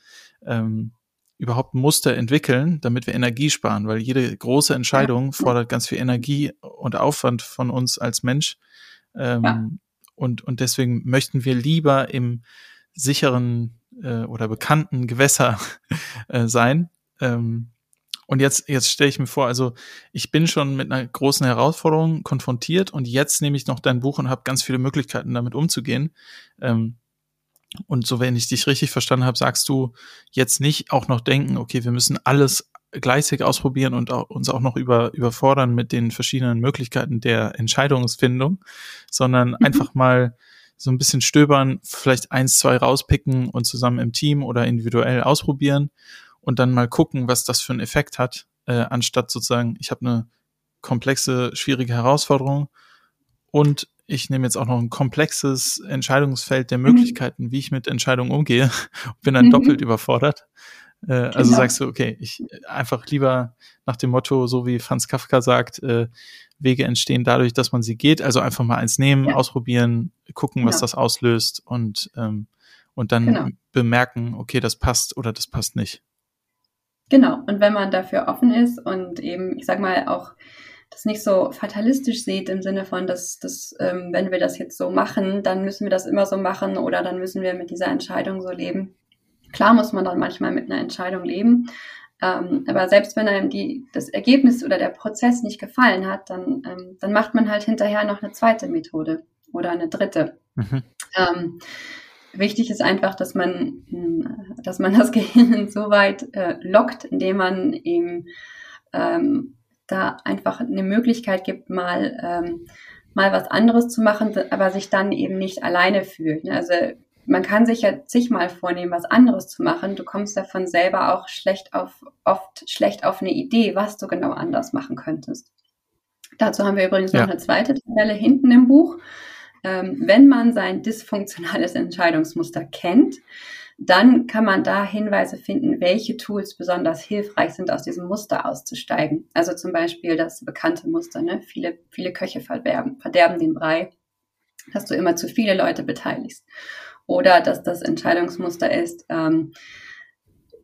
ähm, überhaupt Muster entwickeln, damit wir Energie sparen, weil jede große Entscheidung ja. fordert ganz viel Energie und Aufwand von uns als Mensch. Ähm, ja. und, und deswegen möchten wir lieber im sicheren äh, oder bekannten Gewässer <laughs> äh, sein. Ähm, und jetzt, jetzt stelle ich mir vor, also ich bin schon mit einer großen Herausforderung konfrontiert und jetzt nehme ich noch dein Buch und habe ganz viele Möglichkeiten, damit umzugehen. Ähm, und so, wenn ich dich richtig verstanden habe, sagst du jetzt nicht auch noch denken, okay, wir müssen alles gleichzeitig ausprobieren und auch, uns auch noch über, überfordern mit den verschiedenen Möglichkeiten der Entscheidungsfindung, sondern mhm. einfach mal so ein bisschen stöbern, vielleicht eins, zwei rauspicken und zusammen im Team oder individuell ausprobieren und dann mal gucken, was das für einen Effekt hat, äh, anstatt sozusagen, ich habe eine komplexe, schwierige Herausforderung und ich nehme jetzt auch noch ein komplexes Entscheidungsfeld der mhm. Möglichkeiten, mhm. wie ich mit Entscheidungen umgehe, <laughs> bin dann mhm. doppelt überfordert. Äh, also genau. Also sagst du, okay, ich einfach lieber nach dem Motto, so wie Franz Kafka sagt, äh, Wege entstehen dadurch, dass man sie geht. Also einfach mal eins nehmen, ja. ausprobieren, gucken, was genau. das auslöst und, ähm, und dann genau. bemerken, okay, das passt oder das passt nicht. Genau. Und wenn man dafür offen ist und eben, ich sag mal, auch das nicht so fatalistisch seht im Sinne von, dass, dass ähm, wenn wir das jetzt so machen, dann müssen wir das immer so machen oder dann müssen wir mit dieser Entscheidung so leben. Klar muss man dann manchmal mit einer Entscheidung leben, ähm, aber selbst wenn einem die, das Ergebnis oder der Prozess nicht gefallen hat, dann, ähm, dann macht man halt hinterher noch eine zweite Methode oder eine dritte. Mhm. Ähm, wichtig ist einfach, dass man, hm, dass man das <laughs> Gehirn so weit äh, lockt, indem man eben ähm, da einfach eine Möglichkeit gibt, mal, ähm, mal was anderes zu machen, aber sich dann eben nicht alleine fühlt. Ne? Also man kann sich ja zigmal vornehmen, was anderes zu machen. Du kommst davon selber auch schlecht auf, oft schlecht auf eine Idee, was du genau anders machen könntest. Dazu haben wir übrigens ja. noch eine zweite Tabelle hinten im Buch. Ähm, wenn man sein dysfunktionales Entscheidungsmuster kennt, dann kann man da Hinweise finden, welche Tools besonders hilfreich sind, aus diesem Muster auszusteigen. Also zum Beispiel das bekannte Muster, ne? viele, viele Köche verderben, verderben den Brei, dass du immer zu viele Leute beteiligst. Oder dass das Entscheidungsmuster ist, ähm,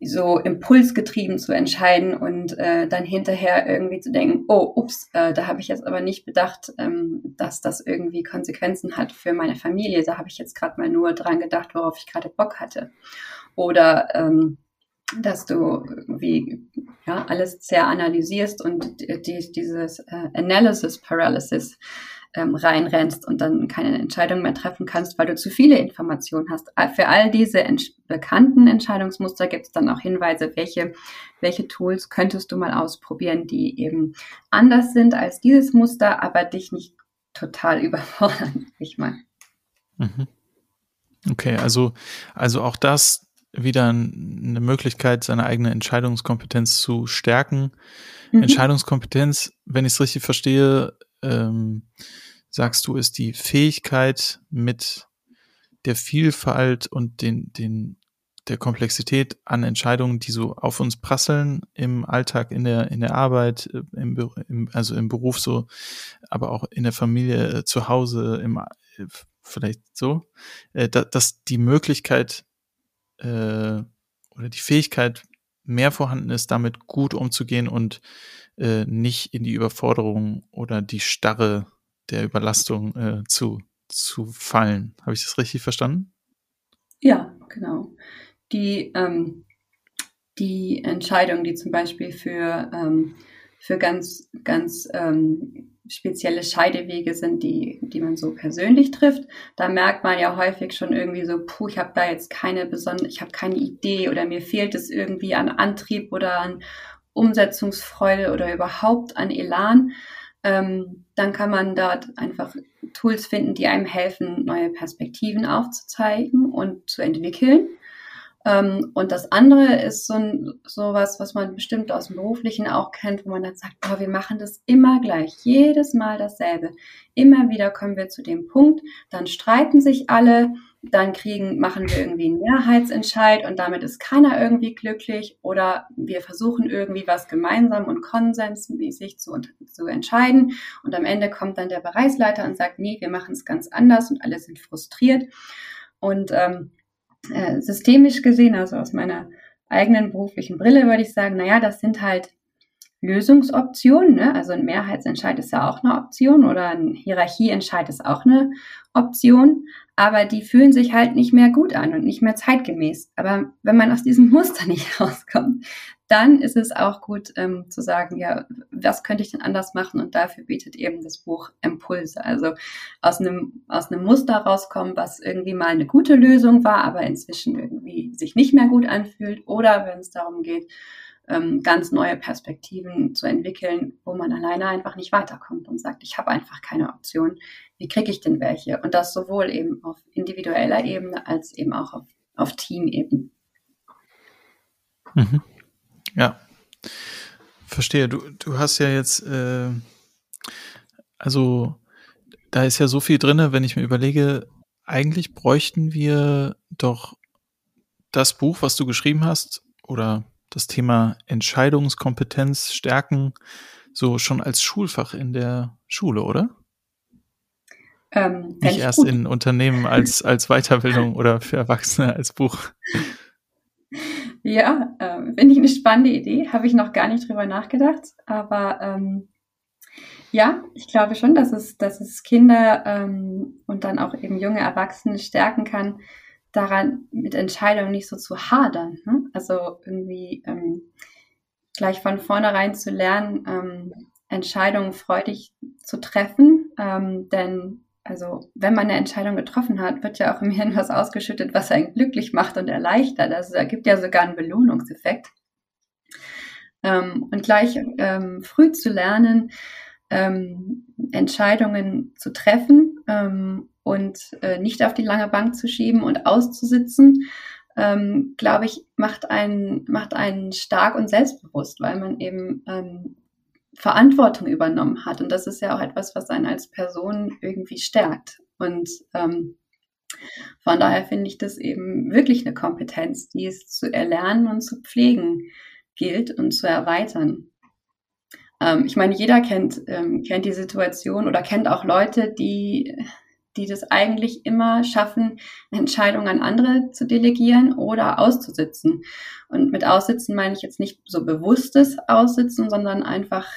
so impulsgetrieben zu entscheiden und äh, dann hinterher irgendwie zu denken, oh, ups, äh, da habe ich jetzt aber nicht bedacht, ähm, dass das irgendwie Konsequenzen hat für meine Familie. Da habe ich jetzt gerade mal nur dran gedacht, worauf ich gerade Bock hatte. Oder ähm, dass du irgendwie ja, alles sehr analysierst und die, dieses äh, Analysis Paralysis ähm, reinrennst und dann keine Entscheidung mehr treffen kannst, weil du zu viele Informationen hast. Für all diese ent bekannten Entscheidungsmuster gibt es dann auch Hinweise, welche, welche Tools könntest du mal ausprobieren, die eben anders sind als dieses Muster, aber dich nicht total <laughs> überfordern, ich mal. Mhm. Okay, also, also auch das wieder eine Möglichkeit, seine eigene Entscheidungskompetenz zu stärken. Mhm. Entscheidungskompetenz, wenn ich es richtig verstehe, ähm, sagst du, ist die Fähigkeit mit der Vielfalt und den, den, der Komplexität an Entscheidungen, die so auf uns prasseln im Alltag, in der, in der Arbeit, äh, im, im, also im Beruf so, aber auch in der Familie, äh, zu Hause, im, äh, vielleicht so, dass die Möglichkeit äh, oder die Fähigkeit mehr vorhanden ist, damit gut umzugehen und äh, nicht in die Überforderung oder die Starre der Überlastung äh, zu, zu fallen. Habe ich das richtig verstanden? Ja, genau. Die, ähm, die Entscheidung, die zum Beispiel für, ähm, für ganz, ganz ähm, spezielle Scheidewege sind, die, die man so persönlich trifft, da merkt man ja häufig schon irgendwie so, puh, ich habe da jetzt keine besondere, ich habe keine Idee oder mir fehlt es irgendwie an Antrieb oder an Umsetzungsfreude oder überhaupt an Elan, ähm, dann kann man dort einfach Tools finden, die einem helfen, neue Perspektiven aufzuzeigen und zu entwickeln. Ähm, und das andere ist so ein, sowas, was man bestimmt aus dem Beruflichen auch kennt, wo man dann sagt, boah, wir machen das immer gleich, jedes Mal dasselbe. Immer wieder kommen wir zu dem Punkt, dann streiten sich alle, dann kriegen, machen wir irgendwie einen Mehrheitsentscheid und damit ist keiner irgendwie glücklich oder wir versuchen irgendwie was gemeinsam und konsensmäßig zu, zu entscheiden und am Ende kommt dann der Bereichsleiter und sagt, nee, wir machen es ganz anders und alle sind frustriert und ähm, äh, systemisch gesehen, also aus meiner eigenen beruflichen Brille würde ich sagen, naja, das sind halt Lösungsoptionen. Ne? Also ein Mehrheitsentscheid ist ja auch eine Option oder ein Hierarchieentscheid ist auch eine Option aber die fühlen sich halt nicht mehr gut an und nicht mehr zeitgemäß. Aber wenn man aus diesem Muster <laughs> nicht rauskommt, dann ist es auch gut ähm, zu sagen, ja, was könnte ich denn anders machen? Und dafür bietet eben das Buch Impulse. Also aus einem, aus einem Muster rauskommen, was irgendwie mal eine gute Lösung war, aber inzwischen irgendwie sich nicht mehr gut anfühlt. Oder wenn es darum geht, ähm, ganz neue Perspektiven zu entwickeln, wo man alleine einfach nicht weiterkommt und sagt, ich habe einfach keine Option. Wie kriege ich denn welche? Und das sowohl eben auf individueller Ebene als eben auch auf, auf Teamebene. Mhm. Ja, verstehe. Du, du hast ja jetzt, äh, also da ist ja so viel drin, wenn ich mir überlege, eigentlich bräuchten wir doch das Buch, was du geschrieben hast, oder das Thema Entscheidungskompetenz stärken, so schon als Schulfach in der Schule, oder? Ähm, Nicht erst gut. in Unternehmen als, <laughs> als Weiterbildung oder für Erwachsene als Buch. Ja, ähm, finde ich eine spannende Idee. Habe ich noch gar nicht drüber nachgedacht. Aber ähm, ja, ich glaube schon, dass es, dass es Kinder ähm, und dann auch eben junge Erwachsene stärken kann, daran mit Entscheidungen nicht so zu hadern. Ne? Also irgendwie ähm, gleich von vornherein zu lernen, ähm, Entscheidungen freudig zu treffen. Ähm, denn also wenn man eine Entscheidung getroffen hat, wird ja auch im Hirn was ausgeschüttet, was einen glücklich macht und erleichtert. Also da gibt ja sogar einen Belohnungseffekt. Ähm, und gleich ähm, früh zu lernen, ähm, Entscheidungen zu treffen und äh, nicht auf die lange Bank zu schieben und auszusitzen, ähm, glaube ich, macht einen, macht einen stark und selbstbewusst, weil man eben ähm, Verantwortung übernommen hat. Und das ist ja auch etwas, was einen als Person irgendwie stärkt. Und ähm, von daher finde ich das eben wirklich eine Kompetenz, die es zu erlernen und zu pflegen gilt und zu erweitern. Ähm, ich meine, jeder kennt, ähm, kennt die Situation oder kennt auch Leute, die, die das eigentlich immer schaffen, Entscheidungen an andere zu delegieren oder auszusitzen. Und mit Aussitzen meine ich jetzt nicht so bewusstes Aussitzen, sondern einfach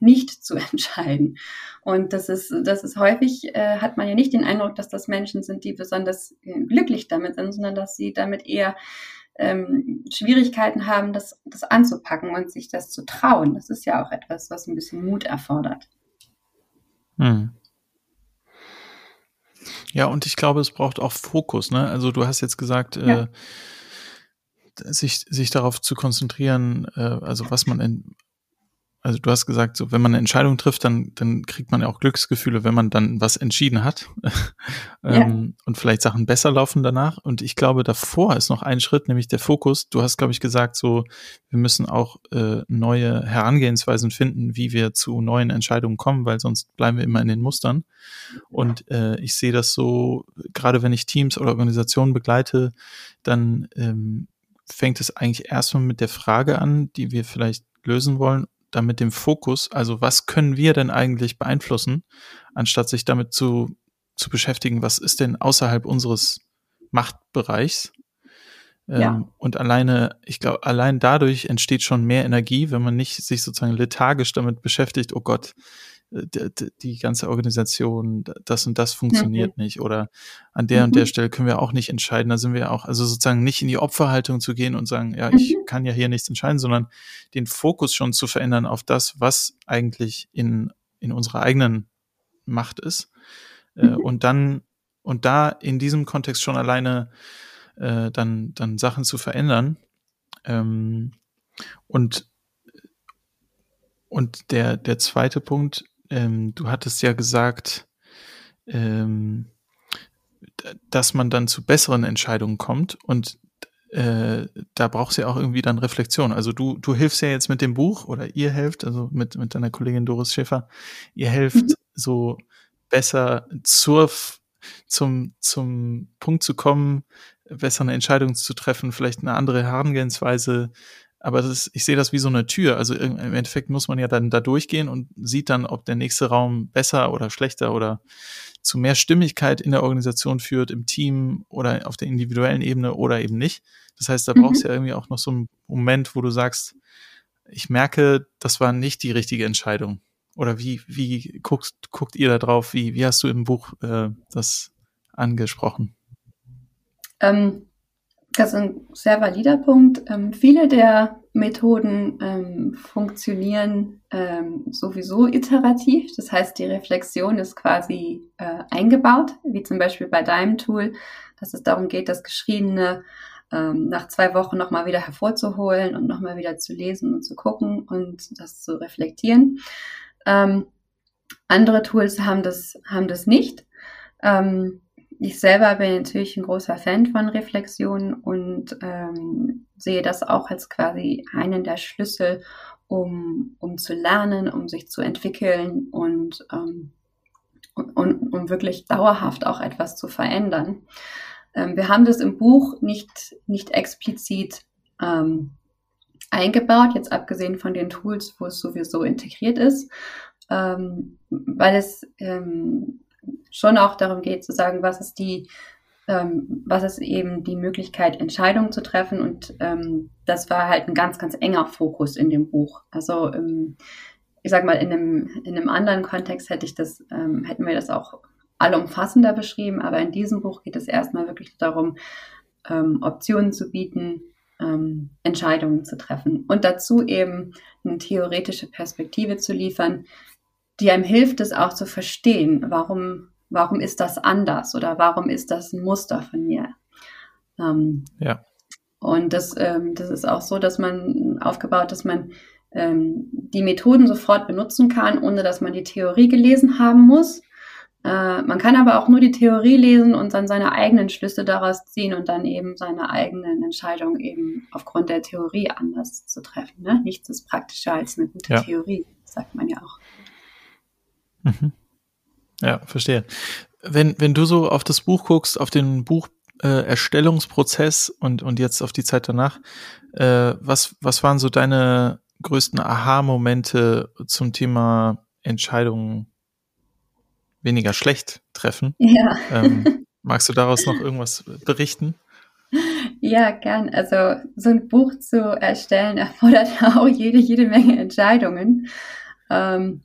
nicht zu <laughs> entscheiden. Und das ist, das ist häufig, äh, hat man ja nicht den Eindruck, dass das Menschen sind, die besonders äh, glücklich damit sind, sondern dass sie damit eher ähm, Schwierigkeiten haben, das, das anzupacken und sich das zu trauen. Das ist ja auch etwas, was ein bisschen Mut erfordert. Hm. Ja, und ich glaube, es braucht auch Fokus. Ne? Also du hast jetzt gesagt, äh, ja. sich, sich darauf zu konzentrieren, äh, also was man in, also du hast gesagt, so wenn man eine Entscheidung trifft, dann, dann kriegt man ja auch Glücksgefühle, wenn man dann was entschieden hat <laughs> ähm, ja. und vielleicht Sachen besser laufen danach. Und ich glaube, davor ist noch ein Schritt, nämlich der Fokus. Du hast, glaube ich, gesagt, so wir müssen auch äh, neue Herangehensweisen finden, wie wir zu neuen Entscheidungen kommen, weil sonst bleiben wir immer in den Mustern. Und äh, ich sehe das so, gerade wenn ich Teams oder Organisationen begleite, dann ähm, fängt es eigentlich erstmal mit der Frage an, die wir vielleicht lösen wollen dann mit dem Fokus, also was können wir denn eigentlich beeinflussen, anstatt sich damit zu, zu beschäftigen, was ist denn außerhalb unseres Machtbereichs. Ähm, ja. Und alleine, ich glaube, allein dadurch entsteht schon mehr Energie, wenn man nicht sich sozusagen lethargisch damit beschäftigt, oh Gott, die ganze Organisation, das und das funktioniert mhm. nicht oder an der mhm. und der mhm. Stelle können wir auch nicht entscheiden. Da sind wir auch, also sozusagen nicht in die Opferhaltung zu gehen und sagen, ja, ich mhm. kann ja hier nichts entscheiden, sondern den Fokus schon zu verändern auf das, was eigentlich in, in unserer eigenen Macht ist. Äh, mhm. und dann, und da in diesem Kontext schon alleine äh, dann, dann Sachen zu verändern. Ähm, und und der, der zweite Punkt, ähm, du hattest ja gesagt, ähm, dass man dann zu besseren Entscheidungen kommt und äh, da brauchst du ja auch irgendwie dann Reflexion. Also du, du hilfst ja jetzt mit dem Buch oder ihr helft, also mit, mit deiner Kollegin Doris Schäfer, ihr helft mhm. so besser zur, zum, zum Punkt zu kommen, bessere Entscheidungen zu treffen, vielleicht eine andere Herangehensweise aber ist, ich sehe das wie so eine Tür. Also im Endeffekt muss man ja dann da durchgehen und sieht dann, ob der nächste Raum besser oder schlechter oder zu mehr Stimmigkeit in der Organisation führt, im Team oder auf der individuellen Ebene oder eben nicht. Das heißt, da mhm. brauchst du ja irgendwie auch noch so einen Moment, wo du sagst, ich merke, das war nicht die richtige Entscheidung. Oder wie, wie guckt, guckt ihr da drauf? Wie, wie hast du im Buch äh, das angesprochen? Ähm, das ist ein sehr valider Punkt. Ähm, viele der Methoden ähm, funktionieren ähm, sowieso iterativ. Das heißt, die Reflexion ist quasi äh, eingebaut, wie zum Beispiel bei deinem Tool, dass es darum geht, das Geschriebene ähm, nach zwei Wochen nochmal wieder hervorzuholen und nochmal wieder zu lesen und zu gucken und das zu reflektieren. Ähm, andere Tools haben das, haben das nicht. Ähm, ich selber bin natürlich ein großer Fan von Reflexion und ähm, sehe das auch als quasi einen der Schlüssel, um, um zu lernen, um sich zu entwickeln und, ähm, und um wirklich dauerhaft auch etwas zu verändern. Ähm, wir haben das im Buch nicht, nicht explizit ähm, eingebaut, jetzt abgesehen von den Tools, wo es sowieso integriert ist, ähm, weil es ähm, schon auch darum geht zu sagen, was ist die, ähm, was ist eben die Möglichkeit, Entscheidungen zu treffen. Und ähm, das war halt ein ganz, ganz enger Fokus in dem Buch. Also ähm, ich sag mal, in einem, in einem anderen Kontext hätte ich das, ähm, hätten wir das auch allumfassender beschrieben, aber in diesem Buch geht es erstmal wirklich darum, ähm, Optionen zu bieten, ähm, Entscheidungen zu treffen und dazu eben eine theoretische Perspektive zu liefern, die einem hilft, es auch zu verstehen. Warum, warum ist das anders oder warum ist das ein Muster von mir? Ähm, ja. Und das, ähm, das ist auch so, dass man aufgebaut, dass man ähm, die Methoden sofort benutzen kann, ohne dass man die Theorie gelesen haben muss. Äh, man kann aber auch nur die Theorie lesen und dann seine eigenen Schlüsse daraus ziehen und dann eben seine eigenen Entscheidungen eben aufgrund der Theorie anders zu treffen. Ne? Nichts ist praktischer als eine gute ja. Theorie, sagt man ja auch. Mhm. Ja, verstehe. Wenn, wenn du so auf das Buch guckst, auf den Bucherstellungsprozess äh, und, und jetzt auf die Zeit danach, äh, was, was waren so deine größten Aha-Momente zum Thema Entscheidungen weniger schlecht treffen. Ja. Ähm, <laughs> magst du daraus noch irgendwas berichten? Ja, gern. Also so ein Buch zu erstellen erfordert <laughs> auch jede, jede Menge Entscheidungen. Ähm,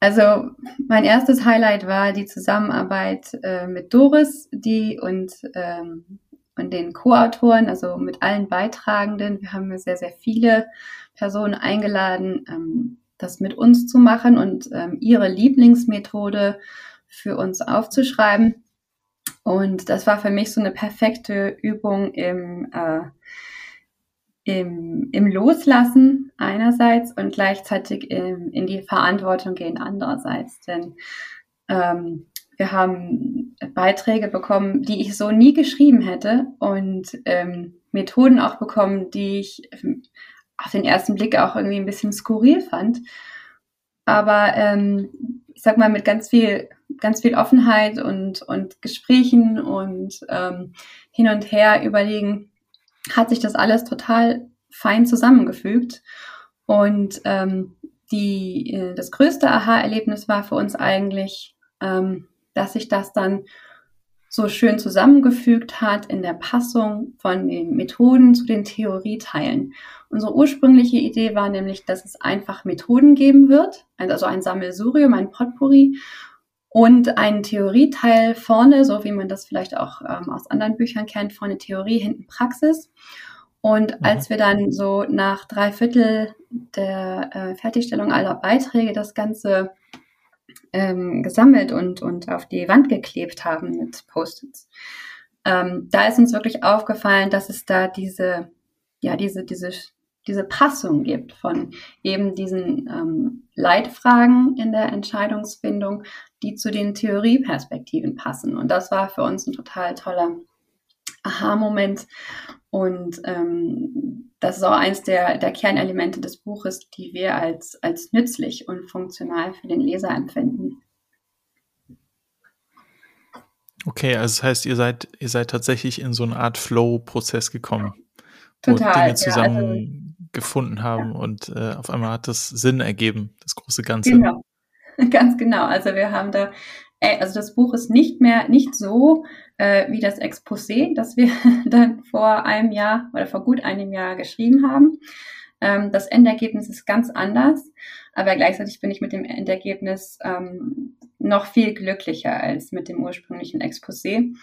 also mein erstes Highlight war die Zusammenarbeit äh, mit Doris, die und, ähm, und den Co-Autoren, also mit allen Beitragenden. Wir haben sehr, sehr viele Personen eingeladen, ähm, das mit uns zu machen und ähm, ihre Lieblingsmethode für uns aufzuschreiben. Und das war für mich so eine perfekte Übung im, äh, im, im Loslassen einerseits und gleichzeitig im, in die Verantwortung gehen andererseits. Denn ähm, wir haben Beiträge bekommen, die ich so nie geschrieben hätte und ähm, Methoden auch bekommen, die ich auf den ersten Blick auch irgendwie ein bisschen skurril fand. Aber ähm, ich sag mal, mit ganz viel, ganz viel Offenheit und, und Gesprächen und ähm, hin und her überlegen, hat sich das alles total fein zusammengefügt. Und ähm, die, äh, das größte Aha-Erlebnis war für uns eigentlich, ähm, dass sich das dann so schön zusammengefügt hat in der Passung von den Methoden zu den Theorieteilen. Unsere ursprüngliche Idee war nämlich, dass es einfach Methoden geben wird, also ein Sammelsurium, ein Potpourri und einen Theorieteil vorne, so wie man das vielleicht auch ähm, aus anderen Büchern kennt, vorne Theorie, hinten Praxis. Und mhm. als wir dann so nach drei Viertel der äh, Fertigstellung aller Beiträge das Ganze ähm, gesammelt und, und auf die Wand geklebt haben mit Post-its. Ähm, da ist uns wirklich aufgefallen, dass es da diese, ja, diese, diese, diese Passung gibt von eben diesen ähm, Leitfragen in der Entscheidungsfindung, die zu den Theorieperspektiven passen. Und das war für uns ein total toller Aha-Moment. Und ähm, das ist auch eins der, der Kernelemente des Buches, die wir als, als nützlich und funktional für den Leser empfinden. Okay, also das heißt, ihr seid, ihr seid tatsächlich in so eine Art Flow-Prozess gekommen, Total, wo Dinge zusammen also, gefunden haben ja. und äh, auf einmal hat das Sinn ergeben, das große Ganze. Genau, <laughs> ganz genau. Also wir haben da äh, also das Buch ist nicht mehr, nicht so äh, wie das Exposé, das wir <laughs> dann vor einem Jahr oder vor gut einem Jahr geschrieben haben. Ähm, das Endergebnis ist ganz anders, aber gleichzeitig bin ich mit dem Endergebnis ähm, noch viel glücklicher als mit dem ursprünglichen Exposé.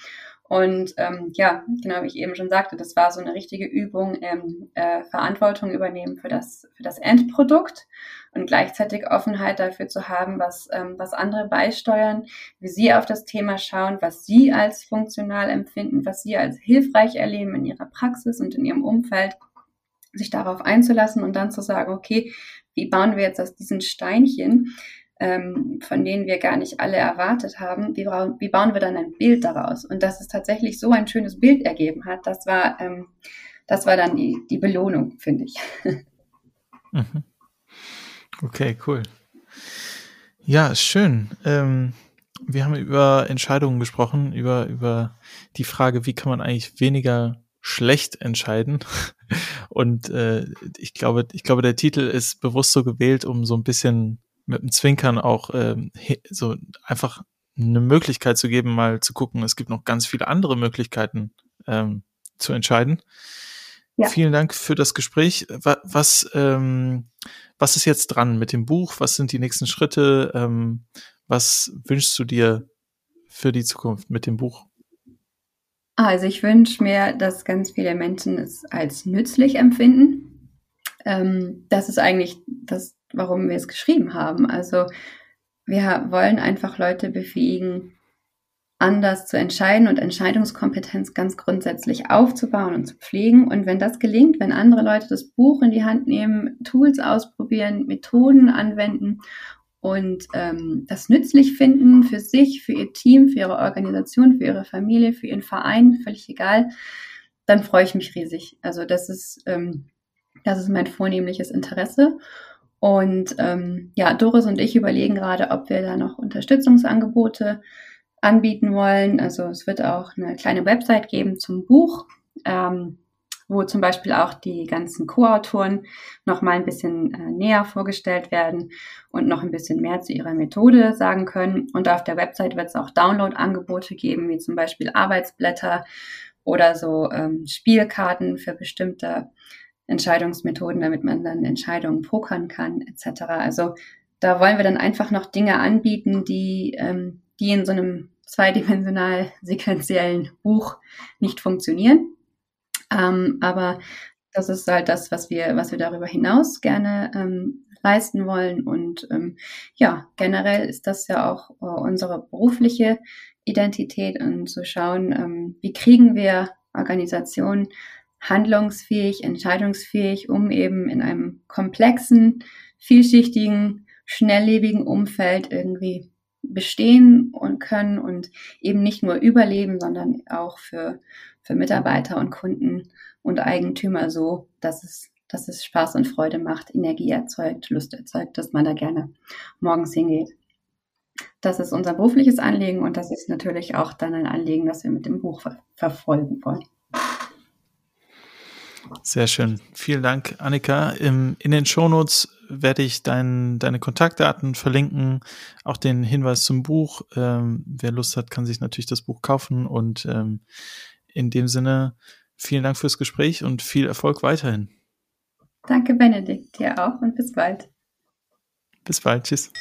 Und ähm, ja, genau wie ich eben schon sagte, das war so eine richtige Übung, ähm, äh, Verantwortung übernehmen für das, für das Endprodukt und gleichzeitig Offenheit dafür zu haben, was, ähm, was andere beisteuern, wie sie auf das Thema schauen, was sie als funktional empfinden, was sie als hilfreich erleben in ihrer Praxis und in ihrem Umfeld, sich darauf einzulassen und dann zu sagen, okay, wie bauen wir jetzt aus diesen Steinchen ähm, von denen wir gar nicht alle erwartet haben, wie, wie, bauen wir dann ein Bild daraus? Und dass es tatsächlich so ein schönes Bild ergeben hat, das war, ähm, das war dann die, die Belohnung, finde ich. <laughs> Mhm. Okay, cool. Ja, schön. Ähm, wir haben über Entscheidungen gesprochen, über, über die Frage, wie kann man eigentlich weniger schlecht entscheiden. <laughs> Und äh, ich glaube, ich glaube, der Titel ist bewusst so gewählt, um so ein bisschen mit dem Zwinkern auch ähm, so einfach eine Möglichkeit zu geben, mal zu gucken, es gibt noch ganz viele andere Möglichkeiten ähm, zu entscheiden. Ja. Vielen Dank für das Gespräch. Was, was, ähm, was ist jetzt dran mit dem Buch? Was sind die nächsten Schritte? Ähm, was wünschst du dir für die Zukunft mit dem Buch? Also ich wünsche mir, dass ganz viele Menschen es als nützlich empfinden. Ähm, das ist eigentlich das warum wir es geschrieben haben. Also wir wollen einfach Leute befähigen, anders zu entscheiden und Entscheidungskompetenz ganz grundsätzlich aufzubauen und zu pflegen. Und wenn das gelingt, wenn andere Leute das Buch in die Hand nehmen, Tools ausprobieren, Methoden anwenden und ähm, das nützlich finden für sich, für ihr Team, für ihre Organisation, für ihre Familie, für ihren Verein, völlig egal, dann freue ich mich riesig. Also das ist, ähm, das ist mein vornehmliches Interesse. Und ähm, ja, Doris und ich überlegen gerade, ob wir da noch Unterstützungsangebote anbieten wollen. Also es wird auch eine kleine Website geben zum Buch. Ähm, wo zum Beispiel auch die ganzen Co-Autoren noch mal ein bisschen äh, näher vorgestellt werden und noch ein bisschen mehr zu ihrer Methode sagen können. Und auf der Website wird es auch Download-Angebote geben, wie zum Beispiel Arbeitsblätter oder so ähm, Spielkarten für bestimmte Entscheidungsmethoden, damit man dann Entscheidungen pokern kann, etc. Also da wollen wir dann einfach noch Dinge anbieten, die, ähm, die in so einem zweidimensional <laughs> sequenziellen Buch nicht funktionieren. Ähm, aber das ist halt das, was wir, was wir darüber hinaus gerne ähm, leisten wollen. Und ähm, ja, generell ist das ja auch äh, unsere berufliche Identität und zu schauen, ähm, wie kriegen wir Organisationen handlungsfähig, entscheidungsfähig, um eben in einem komplexen, vielschichtigen, schnelllebigen Umfeld irgendwie bestehen und können und eben nicht nur überleben, sondern auch für für Mitarbeiter und Kunden und Eigentümer so, dass es, dass es Spaß und Freude macht, Energie erzeugt, Lust erzeugt, dass man da gerne morgens hingeht. Das ist unser berufliches Anliegen und das ist natürlich auch dann ein Anliegen, das wir mit dem Buch ver verfolgen wollen. Sehr schön. Vielen Dank, Annika. in den Shownotes werde ich dein, deine Kontaktdaten verlinken, auch den Hinweis zum Buch. Ähm, wer Lust hat, kann sich natürlich das Buch kaufen und ähm, in dem Sinne, vielen Dank fürs Gespräch und viel Erfolg weiterhin. Danke, Benedikt, dir auch und bis bald. Bis bald, tschüss.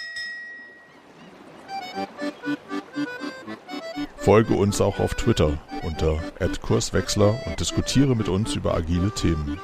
Folge uns auch auf Twitter unter @kurswechsler und diskutiere mit uns über agile Themen.